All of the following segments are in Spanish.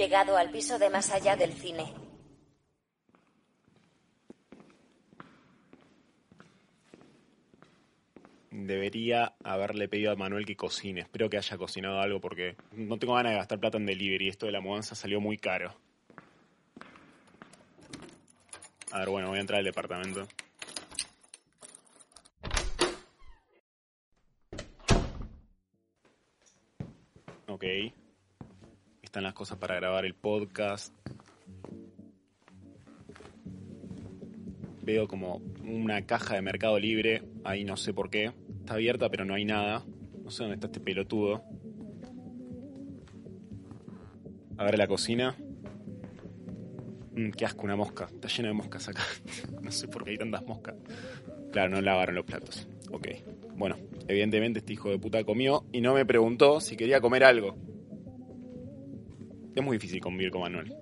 Llegado al piso de más allá del cine. Debería haberle pedido a Manuel que cocine. Espero que haya cocinado algo porque no tengo ganas de gastar plata en delivery. Esto de la mudanza salió muy caro. A ver, bueno, voy a entrar al departamento. Ok. Están las cosas para grabar el podcast. Veo como una caja de Mercado Libre. Ahí no sé por qué. Está abierta, pero no hay nada. No sé dónde está este pelotudo. A ver la cocina. Mm, qué asco, una mosca. Está llena de moscas acá. no sé por qué hay tantas moscas. Claro, no lavaron los platos. Ok. Bueno, evidentemente este hijo de puta comió y no me preguntó si quería comer algo. Es muy difícil convivir con Manuel.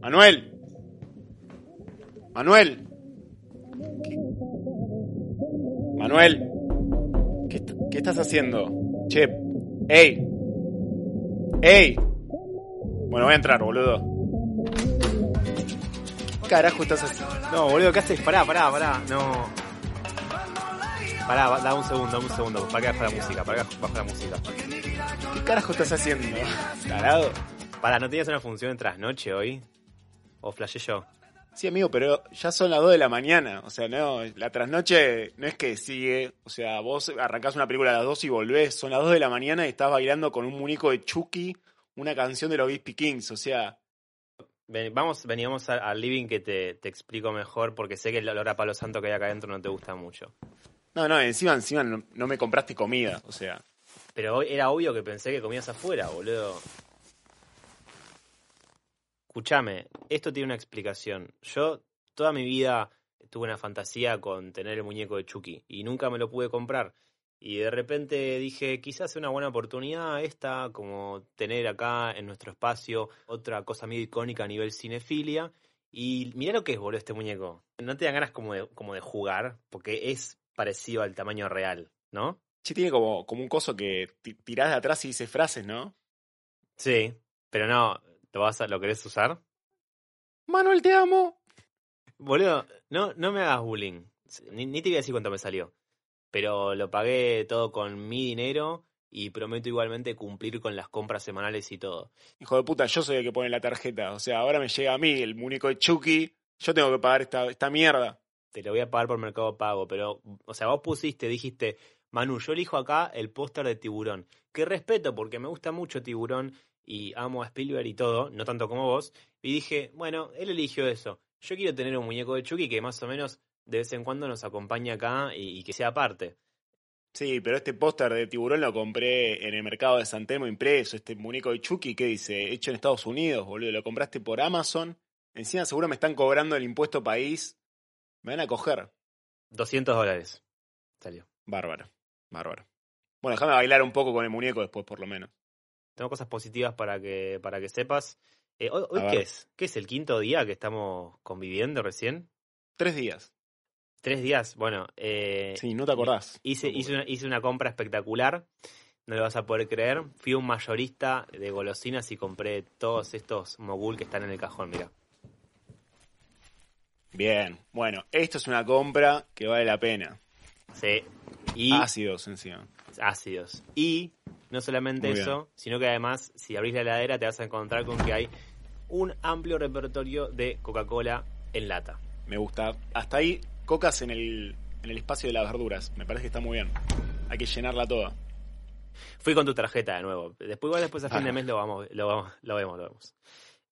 ¡Manuel! ¡Manuel! ¡Manuel! ¿Qué, qué estás haciendo? Che, ¡ey! ¡ey! Bueno, voy a entrar, boludo. ¿Qué carajo estás haciendo? No, boludo, ¿qué haces? Pará, pará, pará. No. Pará, da un segundo, un segundo. Para que baja la música, para que baja la música. ¿Qué carajo estás haciendo? ¿Tarado? Pará, ¿no tenías una función trasnoche hoy? ¿O flashé yo? Sí, amigo, pero ya son las 2 de la mañana. O sea, no, la trasnoche no es que sigue. O sea, vos arrancás una película a las 2 y volvés. Son las 2 de la mañana y estás bailando con un muñeco de Chucky una canción de los Beastie Kings. O sea, Ven- vamos, veníamos al, al living que te, te explico mejor porque sé que el olor a palo santo que hay acá adentro no te gusta mucho. no, no, encima, encima no, no me compraste comida. O sea, Pero era obvio que pensé que comías afuera, boludo. Escúchame, esto tiene una explicación. Yo toda mi vida tuve una fantasía con tener el muñeco de Chucky y nunca me lo pude comprar. Y de repente dije, quizás sea una buena oportunidad esta, como tener acá en nuestro espacio otra cosa medio icónica a nivel cinefilia. Y mirá lo que es, boludo, este muñeco. No te dan ganas como de jugar, porque es parecido al tamaño real, ¿no? Che, tiene como, como un coso que ti- tirás de atrás y dice frases, ¿no? Sí, pero no, ¿lo vas a, lo querés usar? Manuel, te amo. Boludo, no, no me hagas bullying. Ni, ni te voy a decir cuánto me salió. Pero lo pagué todo con mi dinero y prometo igualmente cumplir con las compras semanales y todo. Hijo de puta, yo soy el que pone la tarjeta. O sea, ahora me llega a mí el muñeco de Chucky. Yo tengo que pagar esta, esta mierda. Te lo voy a pagar por Mercado Pago, pero, o sea, vos pusiste, dijiste, Manu, yo elijo acá el póster de Tiburón. Que respeto porque me gusta mucho Tiburón y amo a Spielberg y todo, no tanto como vos. Y dije, bueno, él eligió eso. Yo quiero tener un muñeco de Chucky que más o menos de vez en cuando nos acompañe acá y, y que sea parte. Sí, pero este póster de tiburón lo compré en el mercado de San Telmo impreso. Este muñeco de Chucky, ¿qué dice? Hecho en Estados Unidos, boludo. Lo compraste por Amazon. Encima seguro me están cobrando el impuesto país. Me van a coger. 200 dólares. Salió. Bárbaro, bárbaro. Bueno, déjame bailar un poco con el muñeco después, por lo menos. Tengo cosas positivas para que, para que sepas. Eh, ¿Hoy, qué es? ¿Qué es el quinto día que estamos conviviendo recién? Tres días. ¿Tres días? Bueno, eh, Sí, no te acordás. Hice, hice, una, hice una compra espectacular, no lo vas a poder creer. Fui un mayorista de golosinas y compré todos estos mogul que están en el cajón, mira. Bien. Bueno, esto es una compra que vale la pena. Sí. Y Ácidos encima. ácidos. Y no solamente Muy eso, sino que además, si abrís la heladera, te vas a encontrar con que hay un amplio repertorio de Coca-Cola en lata. Me gusta. Hasta ahí, cocas en el, en el espacio de las verduras. Me parece que está muy bien. Hay que llenarla toda. Fui con tu tarjeta de nuevo. Después, igual después a fin de Ah. mes lo vamos, lo vamos, lo vemos, lo vemos.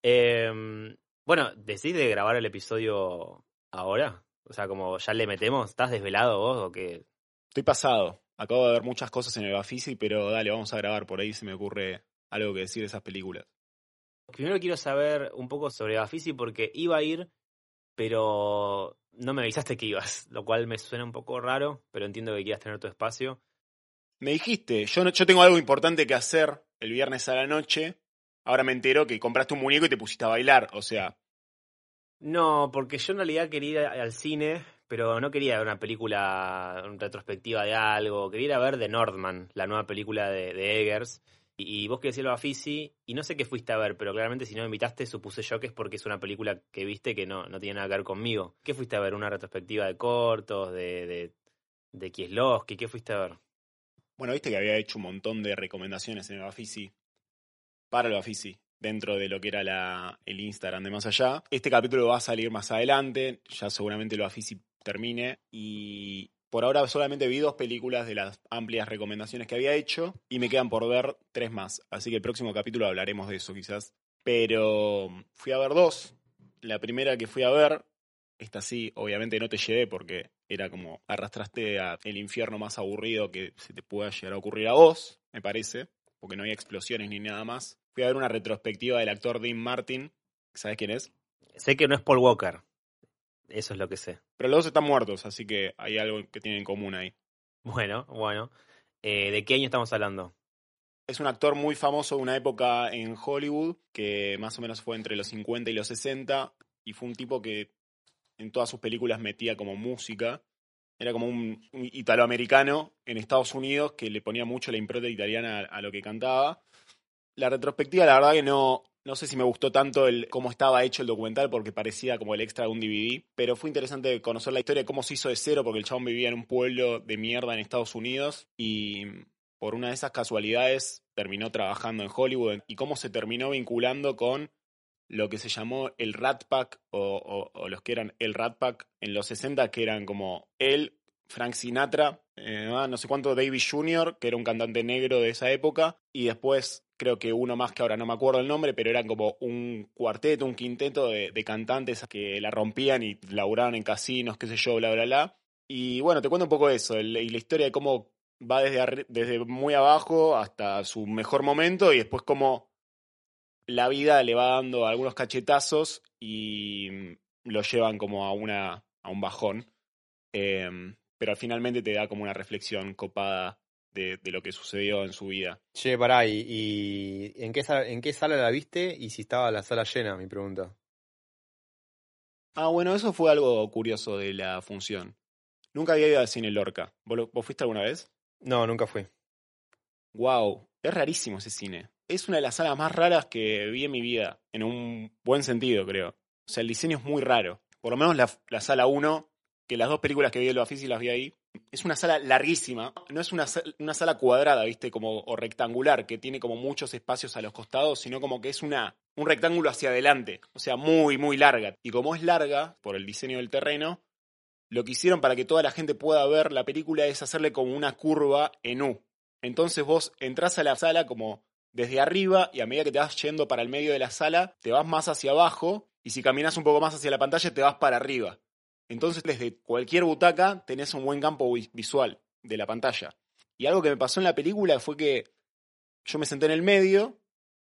Eh, bueno, ¿decís de grabar el episodio ahora? O sea, como ya le metemos, ¿estás desvelado vos o qué? Estoy pasado. Acabo de ver muchas cosas en el Bafisi, pero dale, vamos a grabar. Por ahí se me ocurre algo que decir de esas películas. Primero quiero saber un poco sobre Bafisi porque iba a ir, pero no me avisaste que ibas, lo cual me suena un poco raro, pero entiendo que quieras tener tu espacio. Me dijiste, yo, no- yo tengo algo importante que hacer el viernes a la noche. Ahora me entero que compraste un muñeco y te pusiste a bailar. O sea, No, porque yo en realidad quería ir al cine, pero no quería ver una película retrospectiva de algo. Quería ir a ver The Northman, la nueva película de, Eggers. Y, vos querés ir a Bafisi y no sé qué fuiste a ver, pero claramente si no me invitaste supuse yo que es porque es una película que viste que no, no tiene nada que ver conmigo. ¿Qué fuiste a ver? ¿Una retrospectiva de cortos, de, de, de Kieslowski? ¿Qué fuiste a ver? Bueno, viste que había hecho un montón de recomendaciones en el Bafisi para el Bafisi dentro de lo que era el Instagram de más allá. Este capítulo va a salir más adelante, ya seguramente el Bafisi termine y por ahora solamente vi dos películas de las amplias recomendaciones que había hecho y me quedan por ver tres más, así que el próximo capítulo hablaremos de eso quizás. Pero fui a ver dos. La primera que fui a ver, esta sí, obviamente no te llevé porque era como arrastraste a el infierno más aburrido que se te pueda llegar a ocurrir a vos, me parece, porque no había explosiones ni nada más. Fui a ver una retrospectiva del actor Dean Martin, ¿sabes quién es? Sé que no es Paul Walker. Eso es lo que sé. Pero los dos están muertos, así que hay algo que tienen en común ahí. Bueno, bueno. Eh, ¿De qué año estamos hablando? Es un actor muy famoso de una época en Hollywood, que más o menos fue entre los 50 y los 60, y fue un tipo que en todas sus películas metía como música. Era como un, un italoamericano en Estados Unidos que le ponía mucho la impronta italiana a, a lo que cantaba. La retrospectiva, la verdad que no, no sé si me gustó tanto el cómo estaba hecho el documental porque parecía como el extra de un DVD, pero fue interesante conocer la historia de cómo se hizo de cero porque el chabón vivía en un pueblo de mierda en Estados Unidos y por una de esas casualidades terminó trabajando en Hollywood y cómo se terminó vinculando con lo que se llamó el Rat Pack o, o- o los que eran el Rat Pack en los 60 que eran como él, Frank Sinatra, eh, no sé cuánto David Jr., que era un cantante negro de esa época, y después creo que uno más que ahora no me acuerdo el nombre, pero eran como un cuarteto, un quinteto de, de cantantes que la rompían y laburaban en casinos, qué sé yo, bla, bla, bla. Y bueno, te cuento un poco eso, y la historia de cómo va desde, desde muy abajo hasta su mejor momento y después cómo la vida le va dando algunos cachetazos y mm, lo llevan como a, una, a un bajón. Em, pero finalmente te da como una reflexión copada de, de lo que sucedió en su vida. Che, pará, ¿y, y en, qué sala, en qué sala la viste? Y si estaba la sala llena, mi pregunta. Ah, bueno, eso fue algo curioso de la función. Nunca había ido al cine Lorca. ¿Vos, lo- vos fuiste alguna vez? No, nunca fui. Wow, es rarísimo ese cine. Es una de las salas más raras que vi en mi vida, en un buen sentido, creo. O sea, el diseño es muy raro. Por lo menos la, la sala 1, que las dos películas que vi de los Bafisi las vi ahí, es una sala larguísima. No es una, una sala cuadrada, ¿viste? Como, o rectangular, que tiene como muchos espacios a los costados, sino como que es una, un rectángulo hacia adelante. O sea, muy, muy larga. Y como es larga, por el diseño del terreno, lo que hicieron para que toda la gente pueda ver la película es hacerle como una curva en U. Entonces vos entrás a la sala como desde arriba y a medida que te vas yendo para el medio de la sala, te vas más hacia abajo y si caminas un poco más hacia la pantalla te vas para arriba. Entonces desde cualquier butaca tenés un buen campo vi- visual de la pantalla. Y algo que me pasó en la película fue que yo me senté en el medio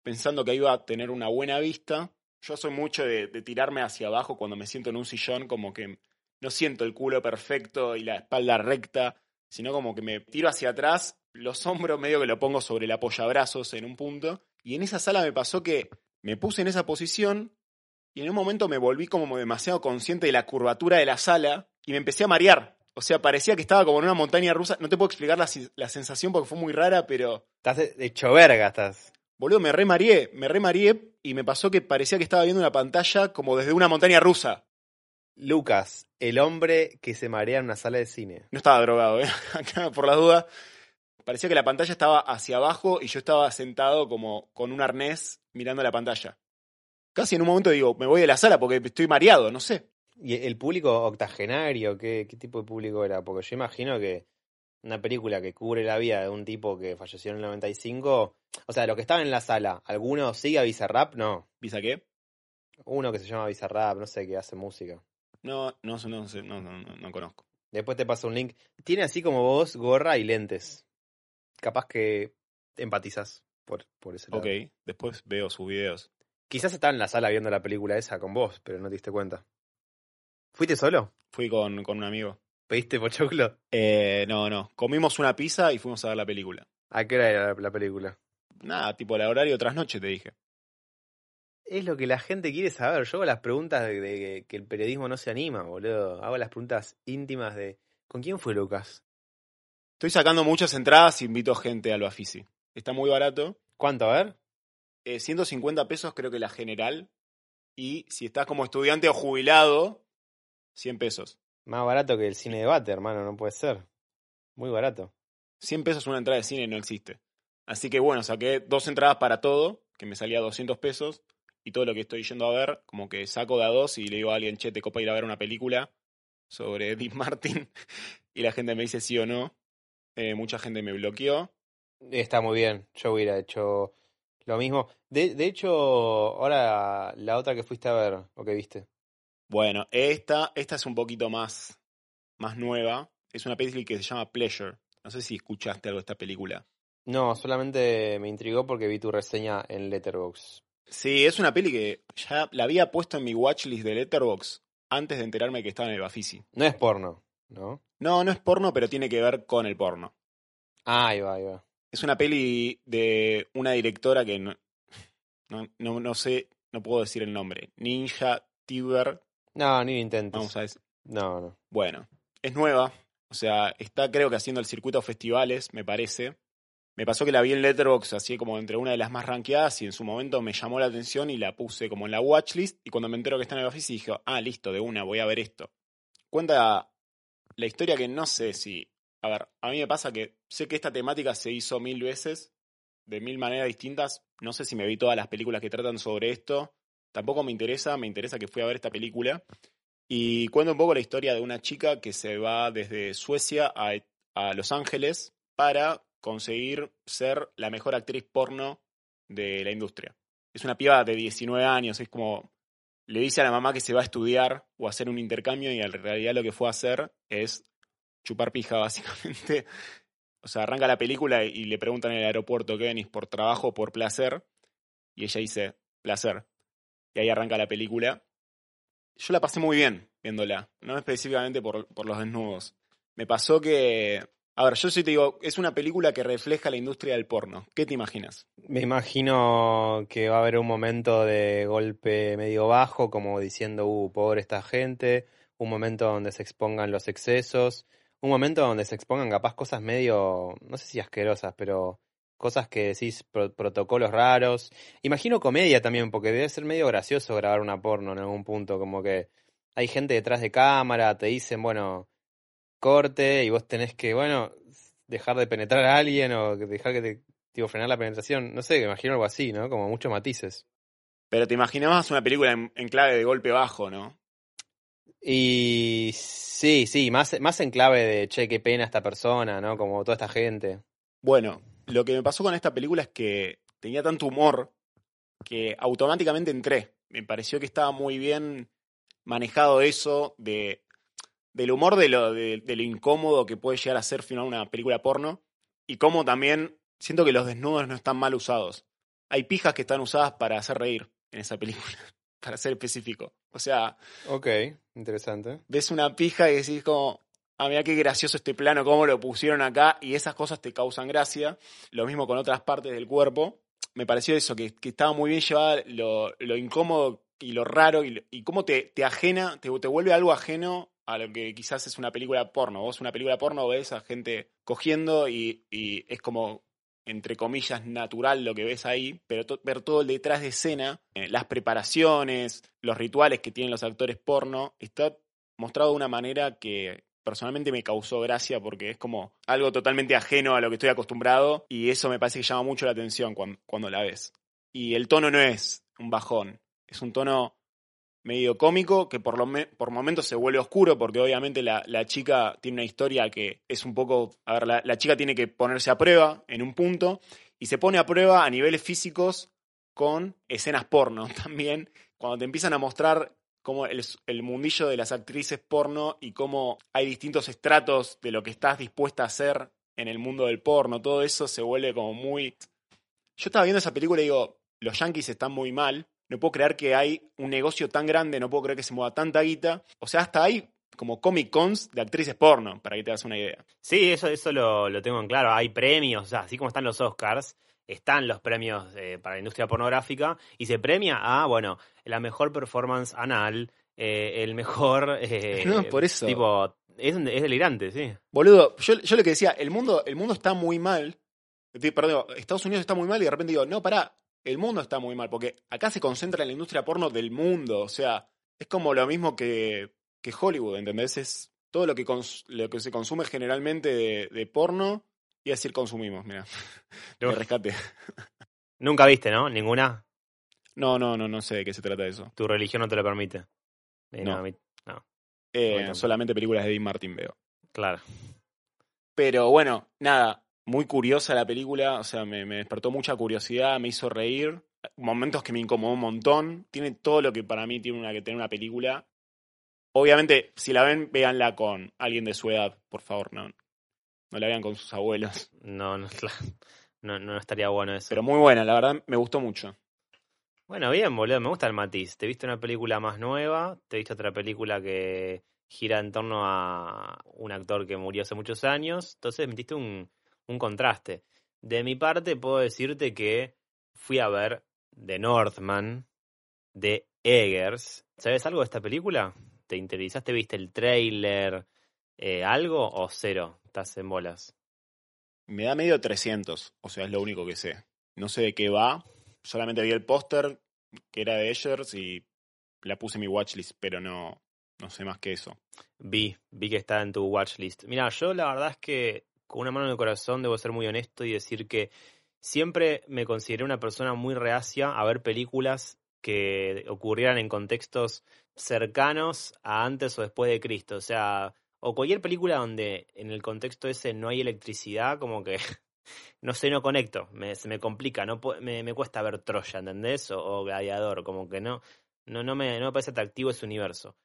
pensando que iba a tener una buena vista. Yo soy mucho de, de tirarme hacia abajo cuando me siento en un sillón, como que no siento el culo perfecto y la espalda recta, sino como que me tiro hacia atrás, los hombros medio que lo pongo sobre el apoyabrazos en un punto. Y en esa sala me pasó que me puse en esa posición y en un momento me volví como demasiado consciente de la curvatura de la sala y me empecé a marear. O sea, parecía que estaba como en una montaña rusa. No te puedo explicar la, la sensación porque fue muy rara, pero Estás de- hecho verga, estás. Boludo, me remarié, me remarié y me pasó que parecía que estaba viendo una pantalla como desde una montaña rusa. Lucas, el hombre que se marea en una sala de cine. No estaba drogado, ¿eh? Acá, por las dudas. Parecía que la pantalla estaba hacia abajo y yo estaba sentado como con un arnés mirando la pantalla. Casi en un momento digo, me voy de la sala porque estoy mareado, no sé. ¿Y el público octogenario? ¿Qué, qué tipo de público era? Porque yo imagino que una película que cubre la vida de un tipo que falleció en el 95. O sea, los que estaban en la sala, ¿alguno sigue a Bizarrap? No. ¿Visa qué? Uno que se llama Bizarrap, no sé, que hace música. No, no, sé, no, sé, no, no, no, no conozco. Después te paso un link. Tiene así como vos, gorra y lentes. Capaz que empatizas por, por ese lado. Ok, después veo sus videos. Quizás estaba en la sala viendo la película esa con vos, pero no te diste cuenta. ¿Fuiste solo? Fui con, con un amigo. ¿Pediste pochoclo? Eh, no, no. Comimos una pizza y fuimos a ver la película. ¿A qué hora era la, la película? Nada, tipo el horario tras noche, te dije. Es lo que la gente quiere saber. Yo hago las preguntas de, de que el periodismo no se anima, boludo. Hago las preguntas íntimas de ¿con quién fue Lucas? Estoy sacando muchas entradas y invito gente al Bafisi. Está muy barato. ¿Cuánto? A ver. Eh, 150 pesos creo que la general. Y si estás como estudiante o jubilado, 100 pesos. Más barato que el cine de bate, hermano, no puede ser. Muy barato. 100 pesos una entrada de cine no existe. Así que bueno, saqué dos entradas para todo, que me salía 200 pesos. Y todo lo que estoy yendo a ver, como que saco de a dos y le digo a alguien, che, te copa ir a ver una película sobre Dean Martin. y la gente me dice sí o no. Eh, mucha gente me bloqueó. Está muy bien. Yo hubiera hecho lo mismo. De, de hecho, ahora la otra que fuiste a ver, o que viste. Bueno, esta, esta es un poquito más, más nueva. Es una película que se llama Pleasure. No sé si escuchaste algo de esta película. No, solamente me intrigó porque vi tu reseña en Letterboxd. Sí, es una peli que ya la había puesto en mi watchlist de Letterboxd antes de enterarme que estaba en el Bafisi. No es porno, ¿no? No, no es porno, pero tiene que ver con el porno. Ah, ahí va, ahí va. Es una peli de una directora que no, no, no, no sé, no puedo decir el nombre. Ninja Tiber. No, ni lo intentes. Vamos a decir. No, no. Bueno, es nueva. O sea, está creo que haciendo el circuito de festivales, me parece. Me pasó que la vi en Letterboxd así como entre una de las más rankeadas y en su momento me llamó la atención y la puse como en la watchlist y cuando me entero que está en el Office dije, ah, listo, de una, voy a ver esto. Cuenta la historia que no sé si... A ver, a mí me pasa que sé que esta temática se hizo mil veces, de mil maneras distintas. No sé si me vi todas las películas que tratan sobre esto. Tampoco me interesa, me interesa que fui a ver esta película. Y cuenta un poco la historia de una chica que se va desde Suecia a, a Los Ángeles para conseguir ser la mejor actriz porno de la industria. Es una piba de 19 años, es como le dice a la mamá que se va a estudiar o a hacer un intercambio y en realidad lo que fue a hacer es chupar pija básicamente. O sea, arranca la película y le preguntan en el aeropuerto qué venís por trabajo o por placer y ella dice placer. Y ahí arranca la película. Yo la pasé muy bien viéndola, no específicamente por, por los desnudos. Me pasó que a ver, yo sí te digo, es una película que refleja la industria del porno. ¿Qué te imaginas? Me imagino que va a haber un momento de golpe medio bajo, como diciendo, uh, pobre esta gente, un momento donde se expongan los excesos, un momento donde se expongan capaz cosas medio, no sé si asquerosas, pero cosas que decís, pro protocolos raros. Imagino comedia también, porque debe ser medio gracioso grabar una porno en algún punto, como que hay gente detrás de cámara, te dicen, bueno, corte y vos tenés que, bueno, dejar de penetrar a alguien o dejar que te, digo, frenar la penetración. No sé, imagino algo así, ¿no? Como muchos matices. Pero te imaginabas una película en, en, clave de golpe bajo, ¿no? Y sí, sí, más, más en clave de, che, qué pena esta persona, ¿no? Como toda esta gente. Bueno, lo que me pasó con esta película es que tenía tanto humor que automáticamente entré. Me pareció que estaba muy bien manejado eso de del humor de lo, de, de, lo incómodo que puede llegar a ser filmar una película porno y cómo también siento que los desnudos no están mal usados. Hay pijas que están usadas para hacer reír en esa película, para ser específico. O sea... Ok, interesante. Ves una pija y decís como, ah, mira qué gracioso este plano, cómo lo pusieron acá y esas cosas te causan gracia. Lo mismo con otras partes del cuerpo. Me pareció eso, que, que estaba muy bien llevada lo, lo incómodo y lo raro y, y cómo te, te ajena, te, te vuelve algo ajeno a lo que quizás es una película porno. Vos una película porno ves a gente cogiendo y, y es como, entre comillas, natural lo que ves ahí, pero ver todo el detrás de escena, eh, las preparaciones, los rituales que tienen los actores porno, está mostrado de una manera que personalmente me causó gracia porque es como algo totalmente ajeno a lo que estoy acostumbrado y eso me parece que llama mucho la atención cuando, cuando la ves. Y el tono no es un bajón, es un tono medio cómico, que por, lo por momentos se vuelve oscuro, porque obviamente la, la, chica tiene una historia que es un poco, a ver, la, la, chica tiene que ponerse a prueba en un punto, y se pone a prueba a niveles físicos con escenas porno también, cuando te empiezan a mostrar cómo el, el mundillo de las actrices porno y cómo hay distintos estratos de lo que estás dispuesta a hacer en el mundo del porno, todo eso se vuelve como muy... Yo estaba viendo esa película y digo, los yankees están muy mal, no puedo creer que hay un negocio tan grande, no puedo creer que se mueva tanta guita. O sea, hasta hay como Comic Cons de actrices porno, para que te hagas una idea. Sí, eso, eso lo, lo tengo en claro. Hay premios, o sea, así como están los Oscars, están los premios eh, para la industria pornográfica y se premia a, bueno, la mejor performance anal, eh, el mejor... Eh, no, por eso. Tipo, es, es delirante, sí. Boludo, yo, yo lo que decía, el mundo, el mundo está muy mal Perdón, Estados Unidos está muy mal y de repente digo, no, pará, el mundo está muy mal, porque acá se concentra en la industria porno del mundo, o sea, es como lo mismo que, que Hollywood, ¿entendés? Es todo lo que, cons- lo que se consume generalmente de, de porno, y decir consumimos, mira, de rescate. Nunca viste, ¿no? Ninguna. No, no, no, no sé de qué se trata eso. Tu religión no te lo permite. Eh, No. a mí- Eh, solamente películas de Dean Martin veo. claro. Pero bueno, nada, muy curiosa la película, o sea, me, me despertó mucha curiosidad, me hizo reír, momentos que me incomodó un montón, tiene todo lo que para mí tiene una, que tener una película. Obviamente, si la ven, véanla con alguien de su edad, por favor, no, no la vean con sus abuelos. No, no. No, no estaría bueno eso. Pero muy buena, la verdad me gustó mucho. Bueno, bien, boludo, me gusta el matiz. Te viste una película más nueva, te viste otra película que gira en torno a un actor que murió hace muchos años, entonces metiste un, un contraste. De mi parte, puedo decirte que fui a ver The Northman de Eggers. ¿Sabes algo de esta película? ¿Te interesaste? ¿Viste el trailer? Eh, ¿Algo o cero? ¿Estás en bolas? Me da medio 300, o sea, es lo único que sé. No sé de qué va, solamente vi el póster que era de Eggers y la puse en mi watchlist, pero no, no sé más que eso. Vi, vi que está en tu watchlist. Mira, yo la verdad es que con una mano en el corazón debo ser muy honesto y decir que siempre me consideré una persona muy reacia a ver películas que ocurrieran en contextos cercanos a antes o después de Cristo. O sea, o cualquier película donde en el contexto ese no hay electricidad, como que no sé, no conecto, me, se me complica, no me, me cuesta ver Troya, ¿entendés? O, o Gladiador, como que no, no, no, me, no me parece atractivo ese universo.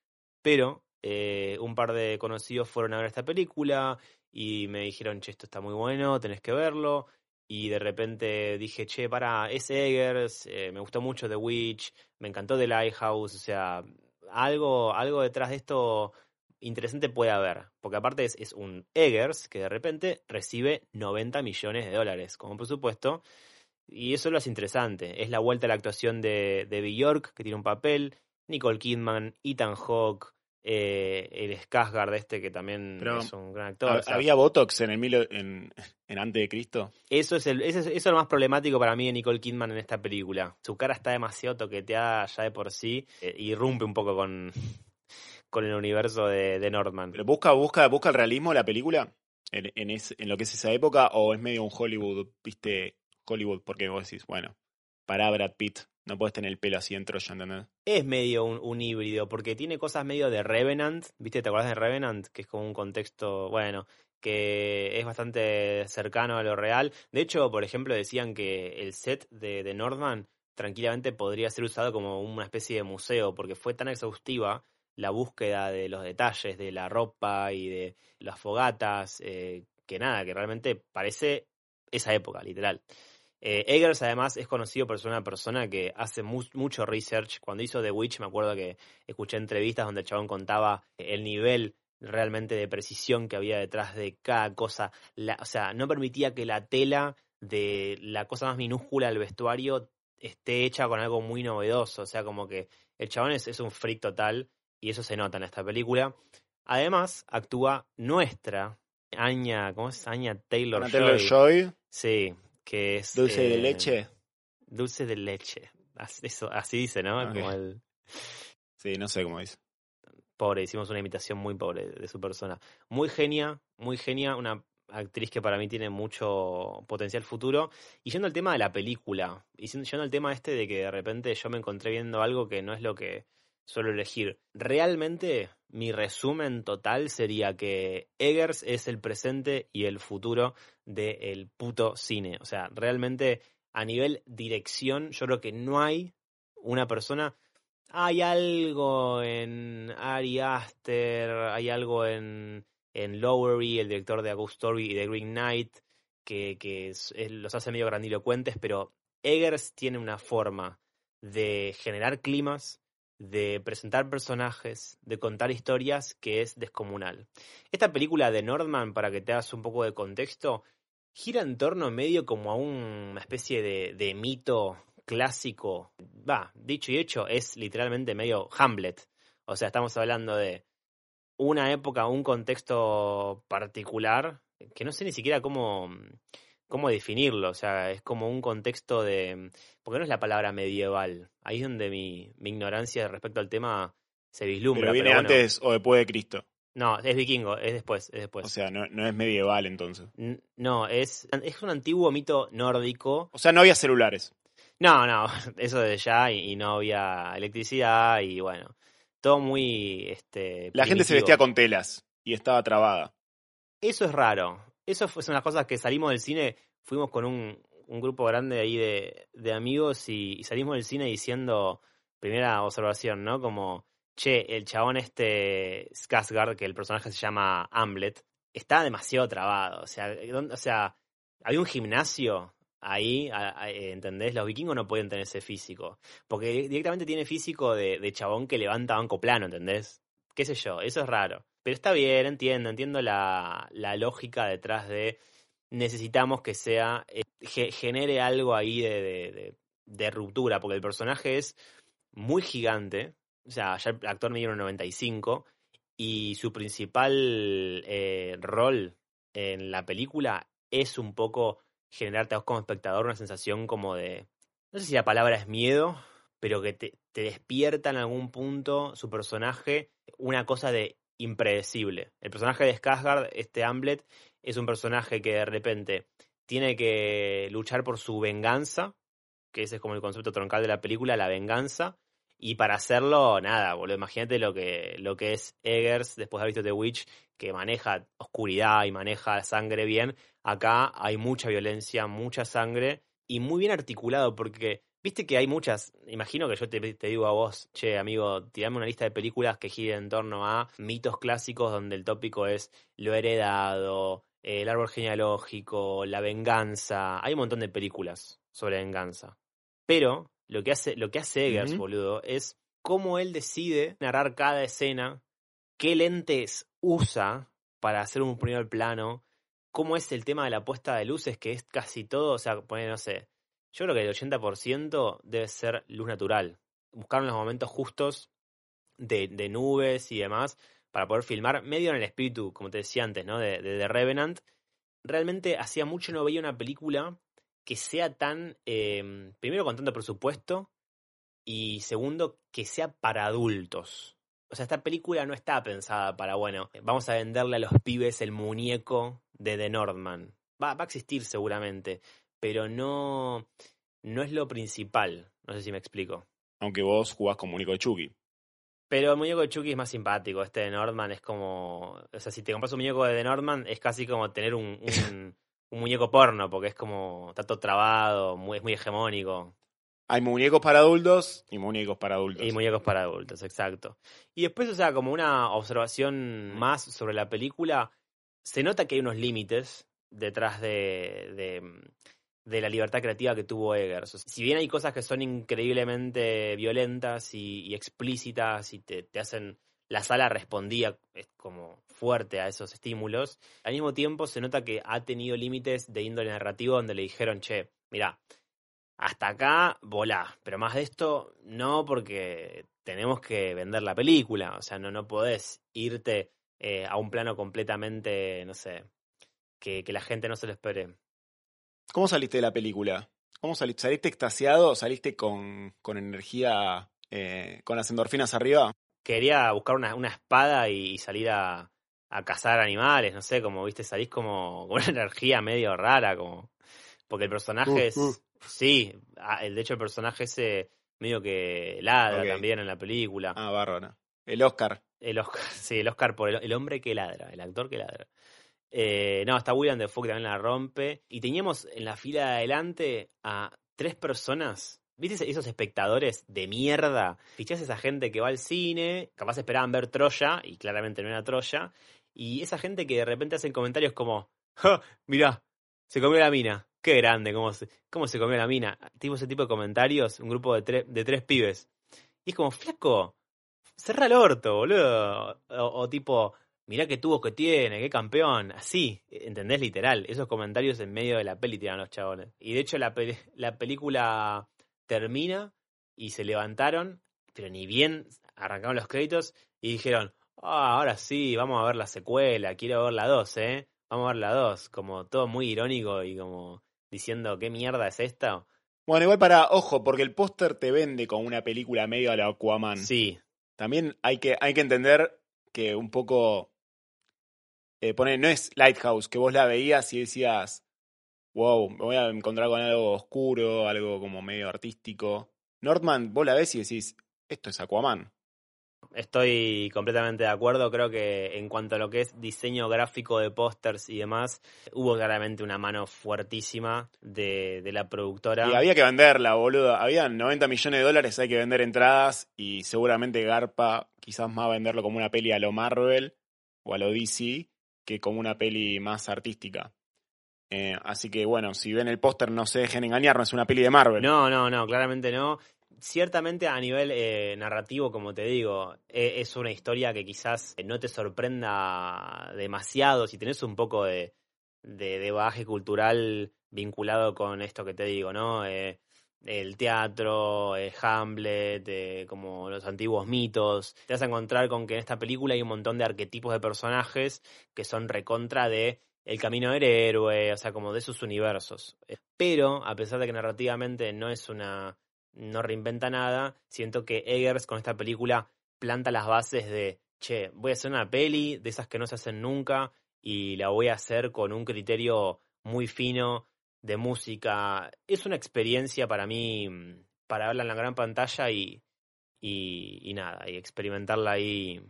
Pero eh, un par de conocidos fueron a ver esta película y me dijeron, che, esto está muy bueno, tenés que verlo. Y de repente dije, che, para, es Eggers, eh, me gustó mucho The Witch, me encantó The Lighthouse, o sea, algo, algo detrás de esto interesante puede haber. Porque aparte es, es un Eggers que de repente recibe 90 millones de dólares como presupuesto. Y eso lo hace interesante. Es la vuelta a la actuación de, de Bjork, que tiene un papel, Nicole Kidman, Ethan Hawke, eh, el Skarsgård este que también Pero, es un gran actor. ¿Ha- o sea, ¿Había Botox en el mil, en, en Antes de Cristo? eso es, el, eso, es, eso es lo más problemático para mí de Nicole Kidman en esta película. Su cara está demasiado toqueteada ya de por sí eh, y rompe un poco con, con el universo de, de Northman. ¿Pero busca, busca, busca el realismo la película? En, en, es- en lo que es esa época? ¿O es medio un Hollywood, viste? Hollywood, porque vos decís, bueno, para Brad Pitt, no puedes tener el pelo así en Troya, ¿entendés? Es medio un, híbrido, porque tiene cosas medio de Revenant, ¿viste? ¿Te acuerdas de Revenant? Que es como un contexto, bueno, que es bastante cercano a lo real. De hecho, por ejemplo, decían que el set de, de tranquilamente podría ser usado como una especie de museo, porque fue tan exhaustiva la búsqueda de los detalles de la ropa y de las fogatas, eh, que nada, que realmente parece esa época, literal. Eh, Eggers además es conocido por ser una persona que hace mu- mucho research. Cuando hizo The Witch me acuerdo que escuché entrevistas donde el chabón contaba el nivel realmente de precisión que había detrás de cada cosa. La- o sea, no permitía que la tela de la cosa más minúscula del vestuario esté hecha con algo muy novedoso. O sea, como que el chabón es, es un freak total y eso se nota en esta película. Además, actúa nuestra Anya, ¿cómo es? Anya Taylor Anya Taylor-Joy, Sí, que es... dulce de eh, leche. Dulce de leche. Así, eso, así dice, ¿no? Ok. Como el... Sí, no sé cómo dice. Pobre, hicimos una imitación muy pobre de su persona. Muy genia, muy genia, una actriz que para mí tiene mucho potencial futuro. Y yendo al tema de la película, y yendo al tema este de que de repente yo me encontré viendo algo que no es lo que suelo elegir. Realmente, mi resumen total sería que Eggers es el presente y el futuro del puto cine. O sea, realmente a nivel dirección, yo creo que no hay una persona hay algo en Ari Aster, hay algo en, en Lowery, el director de A Ghost Story y de Green Knight, que, los hace medio grandilocuentes, pero Eggers tiene una forma de generar climas, de presentar personajes, de contar historias que es descomunal. Esta película de Nordman, para que te hagas un poco de contexto, gira en torno medio como a un- una especie de, de mito clásico. Va, dicho y hecho, es literalmente medio Hamlet. O sea, estamos hablando de una época, un contexto particular, que no sé ni siquiera cómo, cómo definirlo. O sea, es como un contexto de. Porque no es la palabra medieval. Ahí es donde mi, mi ignorancia respecto al tema se vislumbra. Pero viene bueno. antes o después de Cristo. No, es vikingo, es después, es después. O sea, no, no es medieval entonces. N- no, es, es un antiguo mito nórdico. O sea, no había celulares. No, no, eso de ya y, y no había electricidad y bueno, todo muy este La gente se vestía con telas y estaba trabada. Eso es raro. Eso fue son las cosas que salimos del cine, fuimos con un, grupo grande ahí de, amigos y, salimos del cine diciendo, primera observación, ¿no? Como, che, el chabón este Skarsgård, que el personaje se llama Hamlet, está demasiado trabado. O sea, ¿dónde- o sea había un gimnasio ahí, ¿entendés? Los vikingos no pueden tener ese físico. Porque di- directamente tiene físico de, de chabón que levanta banco plano, ¿entendés? Qué sé yo, eso es raro. Pero está bien, entiendo, entiendo la, la lógica detrás de necesitamos que sea, eh, ge- genere algo ahí de, de- ruptura, porque el personaje es muy gigante, o sea, ya el actor mide 1,95 y su principal eh, rol en la película es un poco generarte a vos como espectador una sensación como de, no sé si la palabra es miedo, pero que te, te despierta en algún punto su personaje una cosa de impredecible. El personaje de Skarsgård, este Hamlet, es un personaje que de repente tiene que luchar por su venganza, que ese es como el concepto troncal de la película, la venganza, y para hacerlo, nada, boludo, imagínate lo que, lo que es Eggers después de haber visto The Witch, que maneja oscuridad y maneja sangre bien. Acá hay mucha violencia, mucha sangre, y muy bien articulado, porque viste que hay muchas, imagino que yo te, te digo a vos, che, amigo, tirame una lista de películas que giren en torno a mitos clásicos donde el tópico es lo heredado, el árbol genealógico, la venganza. Hay un montón de películas sobre venganza. Pero lo que hace, lo que hace Eggers, boludo, es cómo él decide narrar cada escena, qué lentes usa para hacer un primer plano, cómo es el tema de la puesta de luces, que es casi todo, o sea, poner, no sé, yo creo que el 80% debe ser luz natural. Buscaron los momentos justos de, de nubes y demás para poder filmar medio en el espíritu, como te decía antes, ¿no? De, de Revenant. Realmente hacía mucho no veía una película que sea tan, eh, primero con tanto presupuesto y segundo que sea para adultos. O sea, esta película no está pensada para, bueno, vamos a venderle a los pibes el muñeco de The Northman. Va, va a existir seguramente, pero no, no es lo principal. No sé si me explico. Aunque vos jugás con muñeco de Chucky. Pero el muñeco de Chucky es más simpático. Este de Northman es como. O sea, si te compras un muñeco de The Northman, es casi como tener un, un, un muñeco porno, porque es como. Está todo trabado, muy, es muy hegemónico. Hay muñecos para adultos y muñecos para adultos. Y muñecos para adultos, exacto. Y después, o sea, como una observación más sobre la película, se nota que hay unos límites detrás de, de, de la libertad creativa que tuvo Eggers. Si bien hay cosas que son increíblemente violentas y, explícitas y te, hacen... La sala respondía como fuerte a esos estímulos. Al mismo tiempo se nota que ha tenido límites de índole narrativo donde le dijeron, che, mira, hasta acá volá, pero más de esto no porque tenemos que vender la película, o sea, no, no podés irte eh, a un plano completamente, no sé, que, que la gente no se lo espere. ¿Cómo saliste de la película? ¿Cómo saliste? ¿Saliste extasiado o saliste con, con energía, eh, con las endorfinas arriba? Quería buscar una, una espada y salir a, a cazar animales, no sé, como viste, salís como con una energía medio rara, como porque el personaje Uh, es, uh. sí, el de hecho el personaje ese medio que ladra también en la película. Ah, bárbaro. El Oscar. El Oscar, sí, el Oscar por el, el hombre que ladra, el actor que ladra. Eh, no, está William Defoe que también la rompe. Y teníamos en la fila de adelante a tres personas. ¿Viste esos espectadores de mierda? Fichás esa gente que va al cine, capaz esperaban ver Troya, y claramente no era Troya. Y esa gente que de repente hacen comentarios como, ¡Ja! Mirá, se comió la mina. Qué grande, cómo se, cómo se comió la mina. Tipo ese tipo de comentarios, un grupo de, tre- de tres pibes. Y es como, flaco, cerra el orto, boludo. O tipo, mirá qué tubos que tiene, qué campeón. Así, ¿entendés? Literal. Esos comentarios en medio de la peli tiran los chabones. Y de hecho la, pe- la película termina y se levantaron, pero ni bien arrancaron los créditos y dijeron, ah, ahora sí, vamos a ver la secuela, quiero ver la 2, ¿eh? vamos a ver la 2, como todo muy irónico y como diciendo, ¿qué mierda es esta? Bueno, igual para, ojo, porque el póster te vende como una película medio a la Aquaman. Sí, También hay que, hay que entender que un poco. Eh, pone, no es Lighthouse, que vos la veías y decías, wow, me voy a encontrar con algo oscuro, algo como medio artístico. Northman, vos la ves y decís, esto es Aquaman. Estoy completamente de acuerdo. Creo que en cuanto a lo que es diseño gráfico de pósters y demás, hubo claramente una mano fuertísima de, de la productora. Y había que venderla, boludo. Había 90 millones de dólares, hay que vender entradas y seguramente Garpa quizás más venderlo como una peli a lo Marvel o a lo DC que como una peli más artística. Eh, así que bueno, si ven el póster no se dejen engañar, no es una peli de Marvel. No, no, no, claramente no. Ciertamente a nivel eh, narrativo, como te digo, e- es una historia que quizás no te sorprenda demasiado si tenés un poco de, de, bagaje cultural vinculado con esto que te digo, ¿no? Eh, el teatro, eh, Hamlet, como los antiguos mitos. Te vas a encontrar con que en esta película hay un montón de arquetipos de personajes que son recontra de el camino del héroe, o sea, como de esos universos. Pero, a pesar de que narrativamente no es una. no reinventa nada, siento que Eggers con esta película planta las bases de che, voy a hacer una peli de esas que no se hacen nunca y la voy a hacer con un criterio muy fino de música. Es una experiencia para mí, para verla en la gran pantalla y, y, y nada, y experimentarla ahí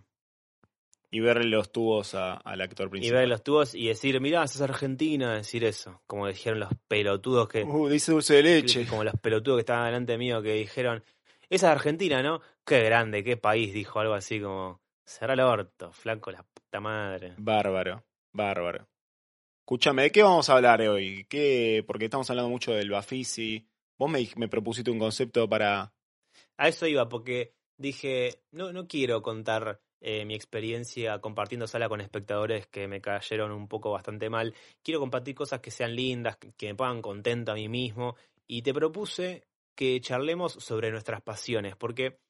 Y verle los tubos a- al actor y principal. ver los tubos y decir, mirá, esa es Argentina, decir eso, como dijeron los pelotudos que, Uh, dice dulce de leche. como los pelotudos que estaban delante mío que dijeron, esa es Argentina, ¿no? Qué grande, qué país, dijo algo así como, cerrá el orto, flanco, la puta madre. Bárbaro, bárbaro. Escúchame, ¿de qué vamos a hablar hoy? ¿Qué? Porque estamos hablando mucho del Bafisi. Vos me, propusiste un concepto para... A eso iba, porque dije, no, no quiero contar eh, mi experiencia compartiendo sala con espectadores que me cayeron un poco bastante mal. Quiero compartir cosas que sean lindas, que me pongan contento a mí mismo. Y te propuse que charlemos sobre nuestras pasiones, porque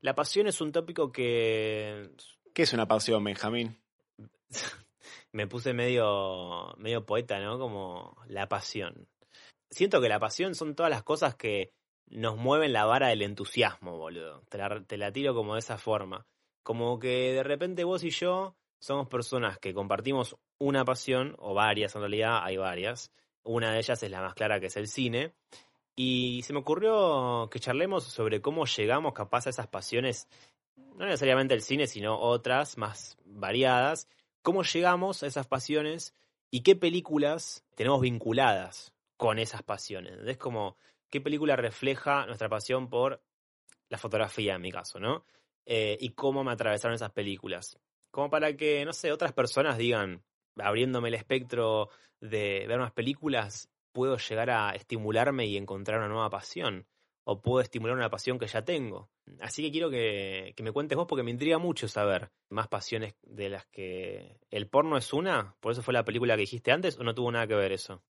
la pasión es un tópico que ¿Qué es una pasión, Benjamín? me puse medio, medio poeta, ¿no? Como la pasión. Siento que la pasión son todas las cosas que nos mueven la vara del entusiasmo, boludo. Te la, te la tiro como de esa forma. Como que de repente vos y yo somos personas que compartimos una pasión, o varias en realidad, hay varias. Una de ellas es la más clara que es el cine. Y se me ocurrió que charlemos sobre cómo llegamos capaz a esas pasiones, no necesariamente el cine, sino otras más variadas. Cómo llegamos a esas pasiones y qué películas tenemos vinculadas con esas pasiones. Es como qué película refleja nuestra pasión por la fotografía, en mi caso, ¿no? Eh, y cómo me atravesaron esas películas. Como para que, no sé, otras personas digan, abriéndome el espectro de ver unas películas, puedo llegar a estimularme y encontrar una nueva pasión. O puedo estimular una pasión que ya tengo. Así que quiero que, me cuentes vos porque me intriga mucho saber más pasiones de las que... ¿El porno es una? ¿Por eso fue la película que dijiste antes o no tuvo nada que ver eso?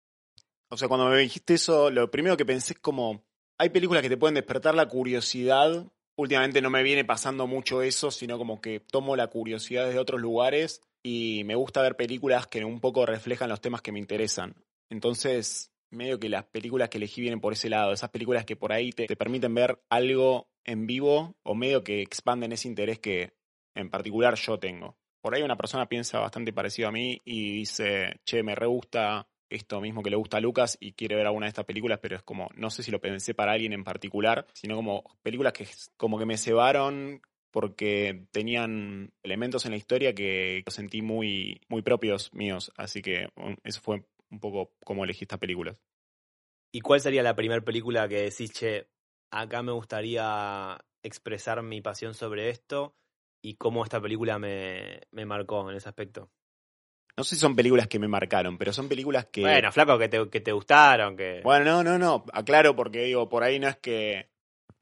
O sea, cuando me dijiste eso, lo primero que pensé es como... Hay películas que te pueden despertar la curiosidad. Últimamente no me viene pasando mucho eso, sino como que tomo la curiosidad de otros lugares y me gusta ver películas que un poco reflejan los temas que me interesan. Entonces, medio que las películas que elegí vienen por ese lado, esas películas que por ahí te, te permiten ver algo en vivo o medio que expanden ese interés que en particular yo tengo. Por ahí una persona piensa bastante parecido a mí y dice, che, me re gusta esto mismo que le gusta a Lucas y quiere ver alguna de estas películas, pero es como, no sé si lo pensé para alguien en particular, sino como películas que como que me cebaron porque tenían elementos en la historia que sentí muy, muy propios míos, así que um, eso fue un poco como elegí estas películas. ¿Y cuál sería la primera película que decís, che, acá me gustaría expresar mi pasión sobre esto y cómo esta película me, me marcó en ese aspecto? No sé si son películas que me marcaron, pero son películas que... Bueno, flaco, que te, que te gustaron, que... Bueno, no, no, no, aclaro porque digo, por ahí no es que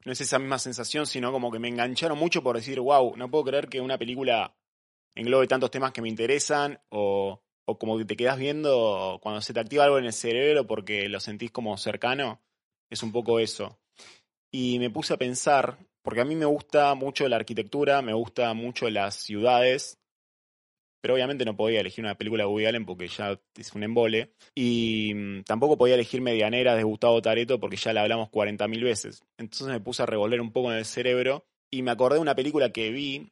no es esa misma sensación, sino como que me engancharon mucho por decir, wow, no puedo creer que una película englobe tantos temas que me interesan o, o como que te quedas viendo cuando se te activa algo en el cerebro porque lo sentís como cercano, es un poco eso. Y me puse a pensar, porque a mí me gusta mucho la arquitectura, me gusta mucho las ciudades pero obviamente no podía elegir una película de Woody Allen porque ya es un embole. Y mm, tampoco podía elegir Medianera de Gustavo Tareto porque ya la hablamos 40.000 veces. Entonces me puse a revolver un poco en el cerebro y me acordé de una película que vi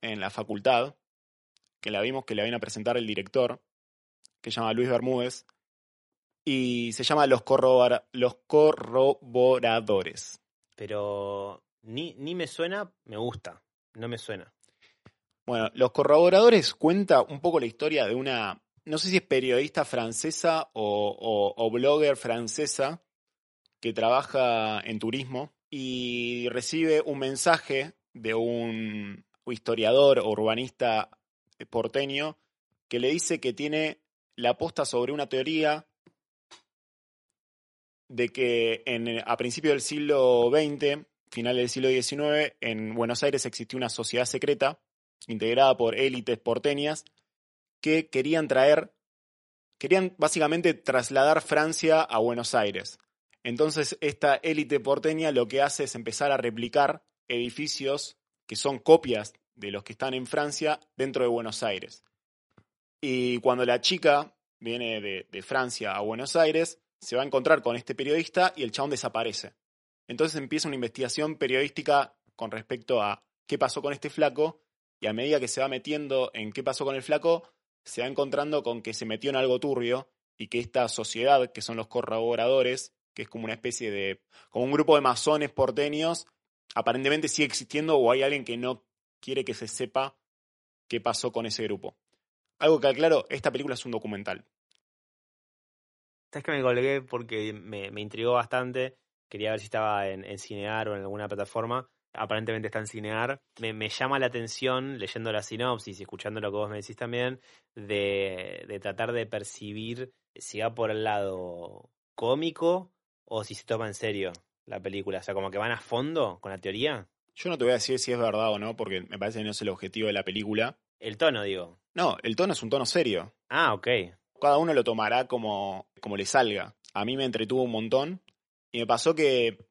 en la facultad, que la vimos, que la vino a presentar el director, que se llama Luis Bermúdez, y se llama Los, Los Corroboradores. Pero ni, ni me suena, me gusta, no me suena. Bueno, Los Corroboradores cuenta un poco la historia de una, no sé si es periodista francesa o, o blogger francesa que trabaja en turismo y recibe un mensaje de un historiador o urbanista porteño que le dice que tiene la aposta sobre una teoría de que en, a principios del siglo XX, final del siglo XIX, en Buenos Aires existió una sociedad secreta integrada por élites porteñas que querían traer, querían básicamente trasladar Francia a Buenos Aires. Entonces esta élite porteña lo que hace es empezar a replicar edificios que son copias de los que están en Francia dentro de Buenos Aires. Y cuando la chica viene de, Francia a Buenos Aires, se va a encontrar con este periodista y el chabón desaparece. Entonces empieza una investigación periodística con respecto a qué pasó con este flaco y a medida que se va metiendo en qué pasó con el flaco, se va encontrando con que se metió en algo turbio y que esta sociedad, que son los corroboradores, que es como una especie de, como un grupo de masones porteños, aparentemente sigue existiendo o hay alguien que no quiere que se sepa qué pasó con ese grupo. Algo que aclaro, esta película es un documental. Sabes que me colgué porque me, me, intrigó bastante. Quería ver si estaba en, en, Cinear o en alguna plataforma. Aparentemente está en Cinear. Me, me, llama la atención, leyendo la sinopsis y escuchando lo que vos me decís también, de, de tratar de percibir si va por el lado cómico o si se toma en serio la película. O sea, como que van a fondo con la teoría. Yo no te voy a decir si es verdad o no, porque me parece que no es el objetivo de la película. El tono, digo. No, el tono es un tono serio. Ah, ok. Cada uno lo tomará como, como le salga. A mí me entretuvo un montón y me pasó que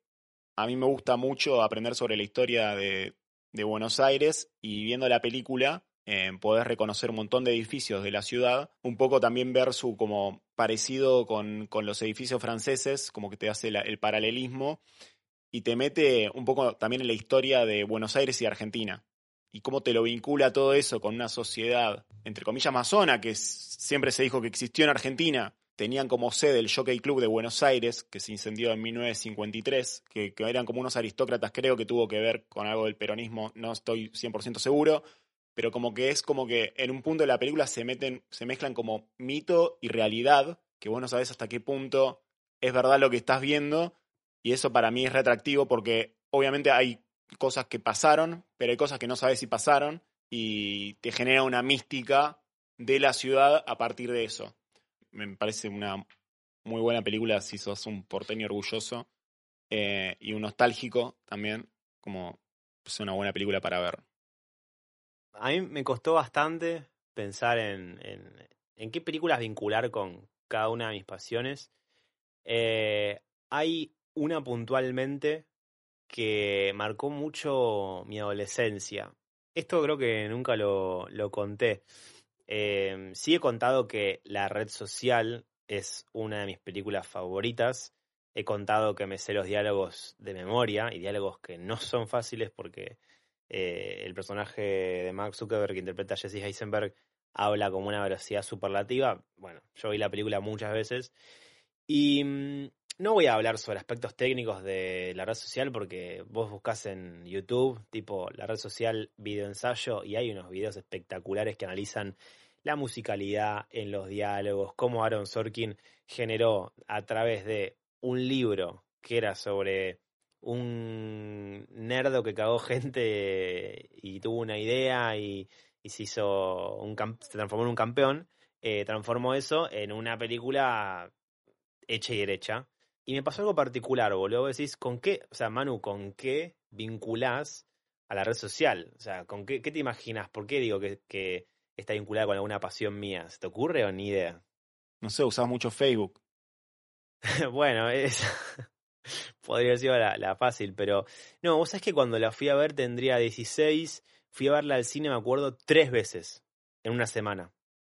a mí me gusta mucho aprender sobre la historia de, de Buenos Aires y viendo la película eh, podés reconocer un montón de edificios de la ciudad, un poco también ver su como parecido con, con los edificios franceses, como que te hace el paralelismo y te mete un poco también en la historia de Buenos Aires y Argentina. Y cómo te lo vincula todo eso con una sociedad, entre comillas, masona, que siempre se dijo que existió en Argentina. Tenían como sede el Jockey Club de Buenos Aires, que se incendió en 1953, que, que eran como unos aristócratas, creo que tuvo que ver con algo del peronismo, no estoy 100% seguro, pero como que es como que en un punto de la película se meten, se mezclan como mito y realidad, que vos no sabés hasta qué punto es verdad lo que estás viendo, y eso para mí es retractivo porque obviamente hay cosas que pasaron, pero hay cosas que no sabes si pasaron y te genera una mística de la ciudad a partir de eso. Me parece una muy buena película si sos un porteño orgulloso eh, y un nostálgico también, como es una buena película para ver. A mí me costó bastante pensar en, en, qué películas vincular con cada una de mis pasiones. Eh, hay una puntualmente que marcó mucho mi adolescencia. Esto creo que nunca lo, lo conté. Eh, sí he contado que La Red Social es una de mis películas favoritas. He contado que me sé los diálogos de memoria y diálogos que no son fáciles porque eh, el personaje de Mark Zuckerberg que interpreta a Jesse Heisenberg habla como una velocidad superlativa. Bueno, yo vi la película muchas veces y mm, no voy a hablar sobre aspectos técnicos de la red social porque vos buscas en YouTube, tipo la red social video ensayo, y hay unos videos espectaculares que analizan la musicalidad en los diálogos, cómo Aaron Sorkin generó a través de un libro que era sobre un nerdo que cagó gente y tuvo una idea y, se hizo un se transformó en un campeón, eh, transformó eso en una película hecha y derecha y me pasó algo particular, boludo. Vos decís, ¿con qué, o sea, Manu, ¿con qué vinculás a la red social? O sea, ¿con qué, qué te imaginas? ¿Por qué digo que, que está vinculada con alguna pasión mía? ¿Se te ocurre o ni idea? No sé, usás mucho Facebook. bueno, es... podría haber sido la, la, fácil, pero no, vos sabés que cuando la fui a ver tendría 16, fui a verla al cine, me acuerdo, tres veces. en una semana.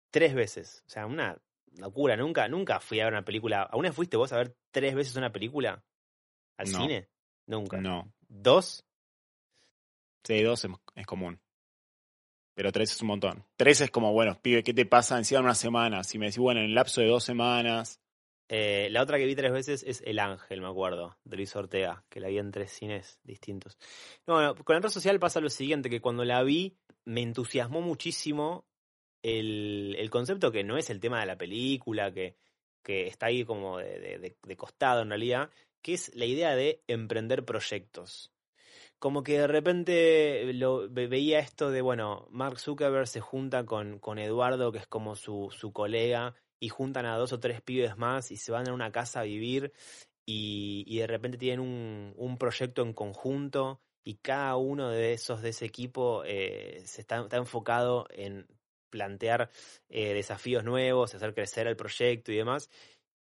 Tres veces. O sea, una locura. Nunca, nunca fui a ver una película. ¿Aún fuiste vos a ver tres veces una película? ¿Al No. cine? Nunca. No. ¿Dos? Sí, dos es, es común. Pero tres es un montón. Tres es como, bueno, pibe, ¿qué te pasa encima en una semana? Si me decís, bueno, en el lapso de dos semanas. Eh, la otra que vi tres veces es El Ángel, me acuerdo, de Luis Ortega, que la vi en tres cines distintos. No, bueno, con la red social pasa lo siguiente, que cuando la vi me entusiasmó muchísimo el, el concepto que no es el tema de la película, que, que está ahí como de, de- de- costado en realidad, que es la idea de emprender proyectos. Como que de repente lo, ve- veía esto de, bueno, Mark Zuckerberg se junta con, con Eduardo, que es como su, su colega, y juntan a dos o tres pibes más y se van a una casa a vivir y, y de repente tienen un, un proyecto en conjunto y cada uno de esos de ese equipo eh, se está, está enfocado en plantear eh, desafíos nuevos, hacer crecer el proyecto y demás.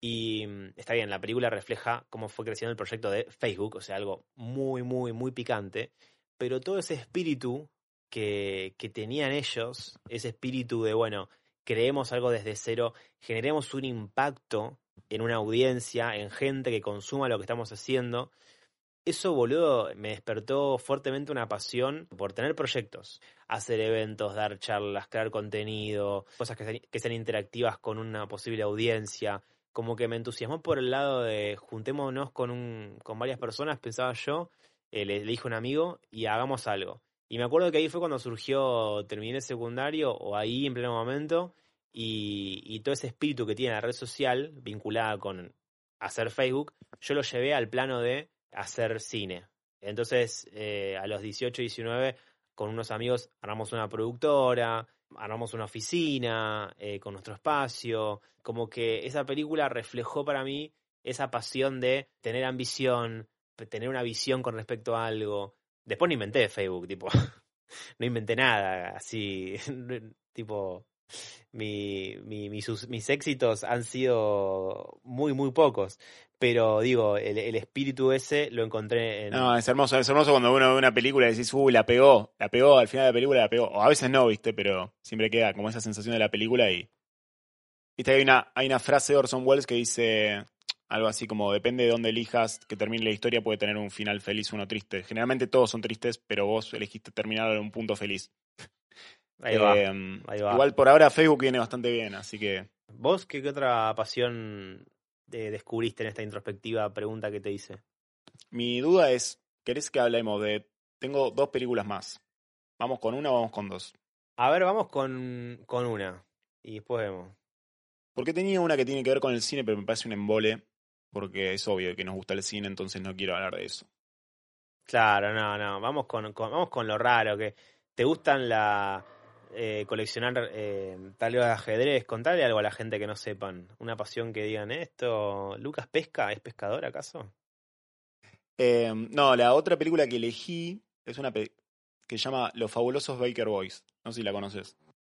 Y mm, está bien, la película refleja cómo fue creciendo el proyecto de Facebook, o sea, algo muy, muy, muy picante, pero todo ese espíritu que, que tenían ellos, ese espíritu de, bueno, creemos algo desde cero, generemos un impacto en una audiencia, en gente que consuma lo que estamos haciendo. Eso, boludo, me despertó fuertemente una pasión por tener proyectos, hacer eventos, dar charlas, crear contenido, cosas que sean, interactivas con una posible audiencia. Como que me entusiasmó por el lado de juntémonos con, un, con varias personas, pensaba yo, eh, le, le dije a un amigo y hagamos algo. Y me acuerdo que ahí fue cuando surgió, terminé el secundario, o ahí en pleno momento, y, y todo ese espíritu que tiene la red social, vinculada con hacer Facebook, yo lo llevé al plano de hacer cine. Entonces, eh, a los 18, 19, con unos amigos armamos una productora, armamos una oficina, eh, con nuestro espacio, como que esa película reflejó para mí esa pasión de tener ambición, tener una visión con respecto a algo. Después no inventé Facebook, tipo, no inventé nada, así, tipo, mi, mi- mis, mis éxitos han sido muy, muy pocos. Pero digo, el, el espíritu ese lo encontré en... No, es hermoso, es hermoso cuando uno ve una película y decís, uy, la pegó, la pegó, al final de la película la pegó. O a veces no, viste, pero siempre queda como esa sensación de la película y. Viste, hay una, hay una frase de Orson Welles que dice algo así como: depende de dónde elijas que termine la historia, puede tener un final feliz o uno triste. Generalmente todos son tristes, pero vos elegiste terminar en un punto feliz. Ahí va, Eh, ahí va. Igual por ahora Facebook viene bastante bien, así que. ¿Vos qué, qué otra pasión eh, descubriste en esta introspectiva pregunta que te hice? Mi duda es: ¿querés que hablemos de.? Tengo dos películas más. ¿Vamos con una o vamos con dos? A ver, vamos con, con una. Y después vemos. Porque tenía una que tiene que ver con el cine, pero me parece un embole. Porque es obvio que nos gusta el cine, entonces no quiero hablar de eso. Claro, no, no. Vamos con, con- vamos con lo raro. que ¿Te gustan la eh, coleccionar eh, tableros de ajedrez? Contale algo a la gente que no sepan. Una pasión que digan esto. ¿Lucas pesca? ¿Es pescador acaso? Eh, no, la otra película que elegí es una que se llama Los fabulosos Baker Boys. No sé si la conoces.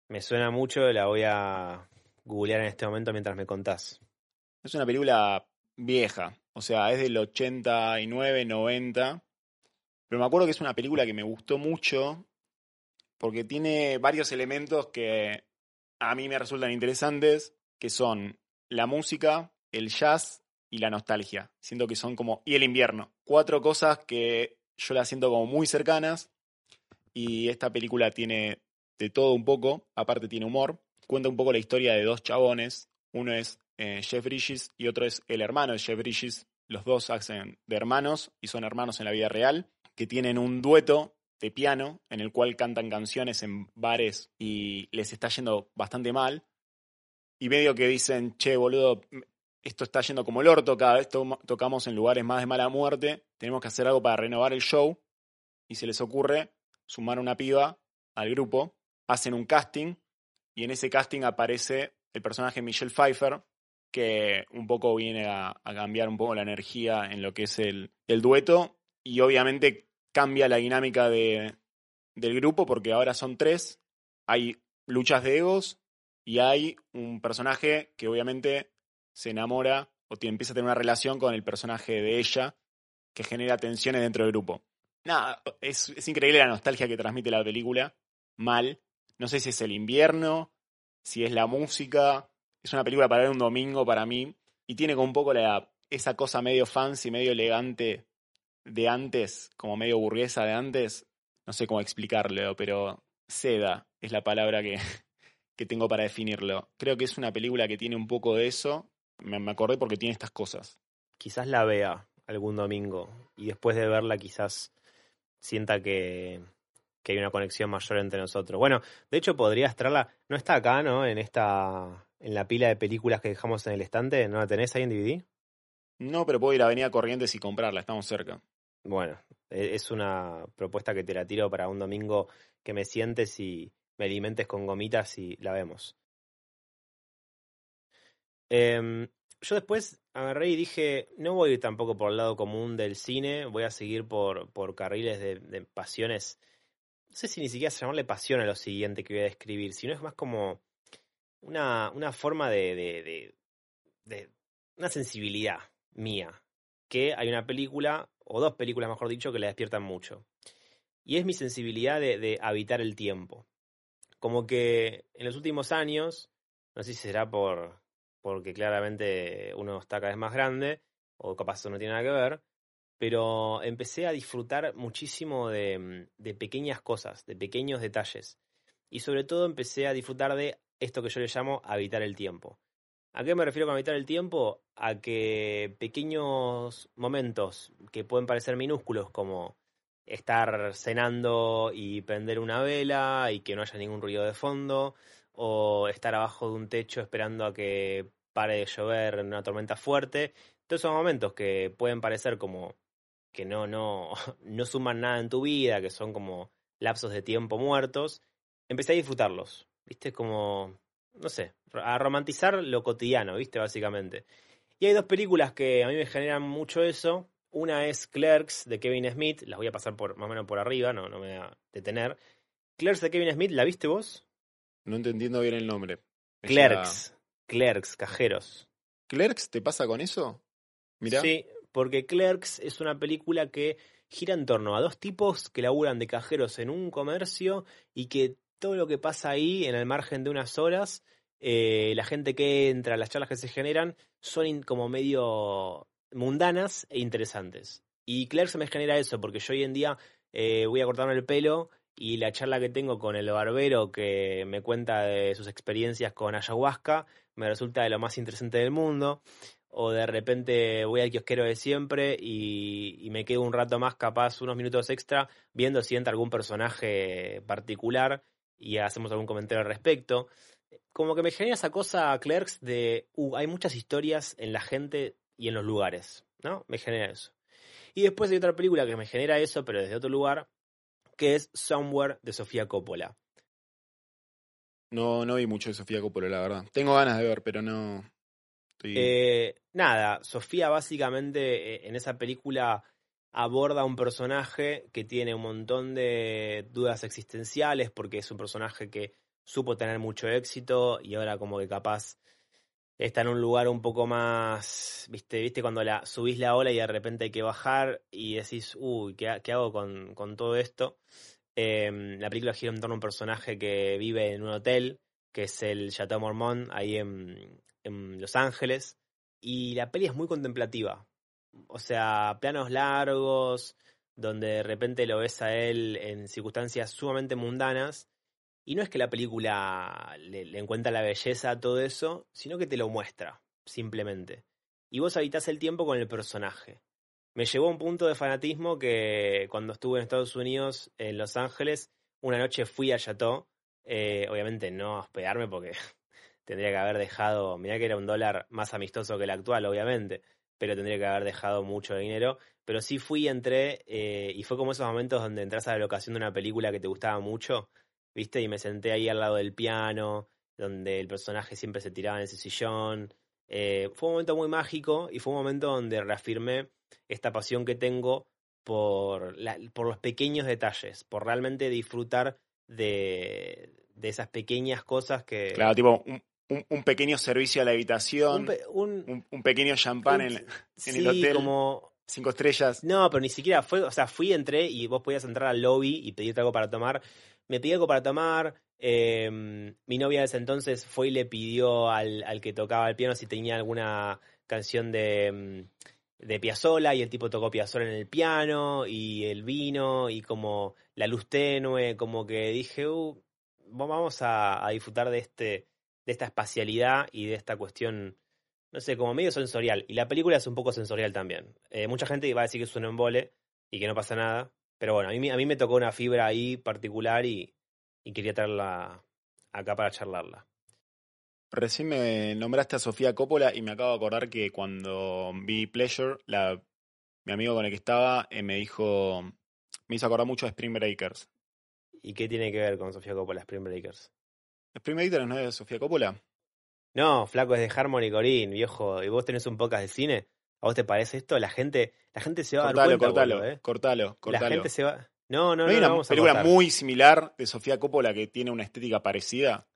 Me suena mucho, la voy a googlear en este momento mientras me contás. Es una película vieja. O sea, es del 89, 90. Pero me acuerdo que es una película que me gustó mucho porque tiene varios elementos que a mí me resultan interesantes, que son la música, el jazz y la nostalgia. Siento que son como... y el invierno. Cuatro cosas que yo las siento como muy cercanas y esta película tiene de todo un poco, aparte tiene humor. Cuenta un poco la historia de dos chabones. Uno es eh, Jeff Bridges y otro es el hermano de Jeff Bridges. Los dos hacen de hermanos y son hermanos en la vida real, que tienen un dueto de piano en el cual cantan canciones en bares y les está yendo bastante mal. Y medio que dicen, che, boludo, esto está yendo como el orto, cada vez to- tocamos en lugares más de mala muerte, tenemos que hacer algo para renovar el show. Y se les ocurre sumar una piba al grupo, hacen un casting y en ese casting aparece el personaje Michelle Pfeiffer, que un poco viene a, a cambiar un poco la energía en lo que es el, el dueto y obviamente cambia la dinámica de, del grupo porque ahora son tres, hay luchas de egos y hay un personaje que obviamente se enamora o empieza a tener una relación con el personaje de ella que genera tensiones dentro del grupo. Nada, es, es increíble la nostalgia que transmite la película, mal, No sé si es el invierno, si es la música. Es una película para ver un domingo para mí. Y tiene como un poco la, esa cosa medio fancy, medio elegante de antes, como medio burguesa de antes. No sé cómo explicarlo, pero seda es la palabra que, que tengo para definirlo. Creo que es una película que tiene un poco de eso. Me, me acordé porque tiene estas cosas. Quizás la vea algún domingo y después de verla quizás sienta que, que hay una conexión mayor entre nosotros. Bueno, de hecho podría estarla, no está acá, ¿no? En esta, en la pila de películas que dejamos en el estante, ¿no la tenés ahí en DVD? No, pero puedo ir a Avenida Corrientes y comprarla, estamos cerca. Bueno, e- es una propuesta que te la tiro para un domingo que me sientes y me alimentes con gomitas y la vemos. Em, yo después agarré y dije, no voy tampoco por el lado común del cine, voy a seguir por, por carriles de, de pasiones. No sé si ni siquiera se llamarle pasión a lo siguiente que voy a describir, sino es más como una, una forma de, de, de, de una sensibilidad mía. Que hay una película, o dos películas mejor dicho, que la despiertan mucho. Y es mi sensibilidad de, de habitar el tiempo. Como que en los últimos años, no sé si será por porque claramente uno está cada vez más grande, o capaz eso no tiene nada que ver, pero empecé a disfrutar muchísimo de, de pequeñas cosas, de pequeños detalles. Y sobre todo empecé a disfrutar de esto que yo le llamo habitar el tiempo. ¿A qué me refiero con habitar el tiempo? A que pequeños momentos que pueden parecer minúsculos, como estar cenando y prender una vela y que no haya ningún ruido de fondo, o estar abajo de un techo esperando a que pare de llover en una tormenta fuerte. Todos esos momentos que pueden parecer como que no, no, no suman nada en tu vida, que son como lapsos de tiempo muertos, empecé a disfrutarlos. ¿Viste? Como, no sé, a romantizar lo cotidiano, ¿viste? Básicamente. Y hay dos películas que a mí me generan mucho eso. Una es Clerks de Kevin Smith, las voy a pasar por más o menos por arriba, no, no me voy a detener. Clerks de Kevin Smith, ¿la viste vos? No entendiendo bien el nombre. Clerks, Clerks, cajeros. ¿Clerks te pasa con eso? Mirá. Sí, porque Clerks es una película que gira en torno a dos tipos que laburan de cajeros en un comercio y que todo lo que pasa ahí, en el margen de unas horas, eh, la gente que entra, las charlas que se generan, son como medio mundanas e interesantes. Y Clerks me genera eso, porque yo hoy en día eh, voy a cortarme el pelo y la charla que tengo con el barbero que me cuenta de sus experiencias con ayahuasca me resulta de lo más interesante del mundo. O de repente voy al kiosquero de siempre y, y me quedo un rato más, capaz unos minutos extra, viendo si entra algún personaje particular y hacemos algún comentario al respecto. Como que me genera esa cosa, Clerks, de, uh, hay muchas historias en la gente y en los lugares, ¿no? Me genera eso. Y después hay otra película que me genera eso, pero desde otro lugar, que es Somewhere de Sofía Coppola. No, no vi mucho de Sofía Coppola, la verdad. Tengo ganas de ver, pero no. Estoy... Eh, nada, Sofía básicamente eh, en esa película aborda un personaje que tiene un montón de dudas existenciales porque es un personaje que supo tener mucho éxito y ahora como que capaz está en un lugar un poco más, viste, viste cuando la subís la ola y de repente hay que bajar y decís, uy, ¿qué, hago con, con todo esto? Eh, la película gira en torno a un personaje que vive en un hotel, que es el Chateau Mormont, ahí en, en Los Ángeles, y la peli es muy contemplativa. O sea, planos largos, donde de repente lo ves a él en circunstancias sumamente mundanas, y no es que la película le, le encuentra la belleza a todo eso, sino que te lo muestra, simplemente. Y vos habitás el tiempo con el personaje. Me llevó a un punto de fanatismo que cuando estuve en Estados Unidos, en Los Ángeles, una noche fui a Chateau, eh, obviamente no a hospedarme porque tendría que haber dejado, mirá que era un dólar más amistoso que el actual, obviamente, pero tendría que haber dejado mucho dinero. Pero sí fui, entré, eh, y fue como esos momentos donde entras a la locación de una película que te gustaba mucho, ¿viste? Y me senté ahí al lado del piano, donde el personaje siempre se tiraba en ese sillón. Eh, fue un momento muy mágico y fue un momento donde reafirmé esta pasión que tengo por, la, por los pequeños detalles, por realmente disfrutar de, de esas pequeñas cosas que... Claro, tipo un, un pequeño servicio a la habitación, Un, pe- un- pequeño champán en, en sí, el hotel, como... cinco estrellas. No, pero ni siquiera fue, o sea, fui, entré y vos podías entrar al lobby y pedirte algo para tomar. Me pedí algo para tomar, Eh, mi novia de ese entonces fue y le pidió al, al que tocaba el piano si tenía alguna canción de, mm, de Piazzolla y el tipo tocó Piazzolla en el piano y el vino y como la luz tenue, como que dije, uh, vamos a, a disfrutar de este de esta espacialidad y de esta cuestión, no sé, como medio sensorial. Y la película es un poco sensorial también. Eh, mucha gente va a decir que es un embole y que no pasa nada, pero bueno, a mí, a mí me tocó una fibra ahí particular y, y quería traerla acá para charlarla. Recién me nombraste a Sofía Coppola y me acabo de acordar que cuando vi Pleasure, la, mi amigo con el que estaba eh, me dijo, me hizo acordar mucho de Spring Breakers. ¿Y qué tiene que ver con Sofía Coppola, Spring Breakers? ¿Spring Breakers no es de Sofía Coppola? No, flaco, es de Harmony Corinne, viejo. ¿Y vos tenés un podcast de cine? ¿A vos te parece esto? La gente, la gente se va a dar Cortalo, cuenta, cortalo, boludo, ¿eh? cortalo, cortalo. La gente se va... No, no, ¿No no, hay no, una vamos película muy similar de Sofía Coppola que tiene una estética parecida?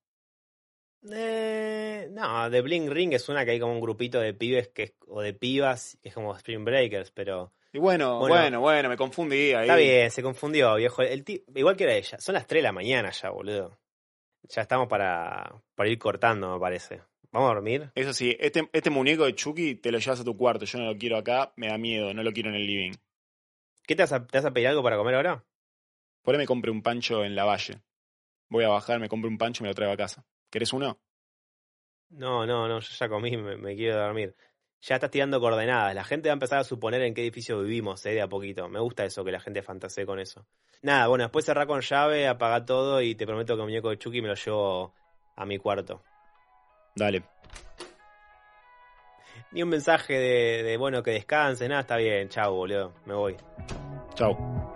Eh, no, The Bling Ring es una que hay como un grupito de pibes que es- o de pibas que es como Spring Breakers, pero Y bueno, Bueno. bueno, bueno, me confundí ahí. está bien, se confundió, viejo. El igual que era ella, son las 3 de la mañana ya, boludo. Ya estamos para, para ir cortando, me parece. ¿Vamos a dormir? Eso sí, este, este muñeco de Chucky te lo llevas a tu cuarto. Yo no lo quiero acá, me da miedo, no lo quiero en el living. ¿Qué te vas a, te vas a pedir algo para comer ahora? Por ahí me compré un pancho en la valle. Voy a bajar, me compro un pancho y me lo traigo a casa. ¿Querés uno? No, no, no, yo ya comí, me, me quiero dormir. Ya estás tirando coordenadas. La gente va a empezar a suponer en qué edificio vivimos, eh, de a poquito. Me gusta eso, que la gente fantasee con eso. Nada, bueno, después cerrar con llave, apaga todo y te prometo que el muñeco de Chucky me lo llevo a mi cuarto. Dale. Ni un mensaje de, de, bueno, que descanse, nada, está bien, chao, boludo, me voy. Chau.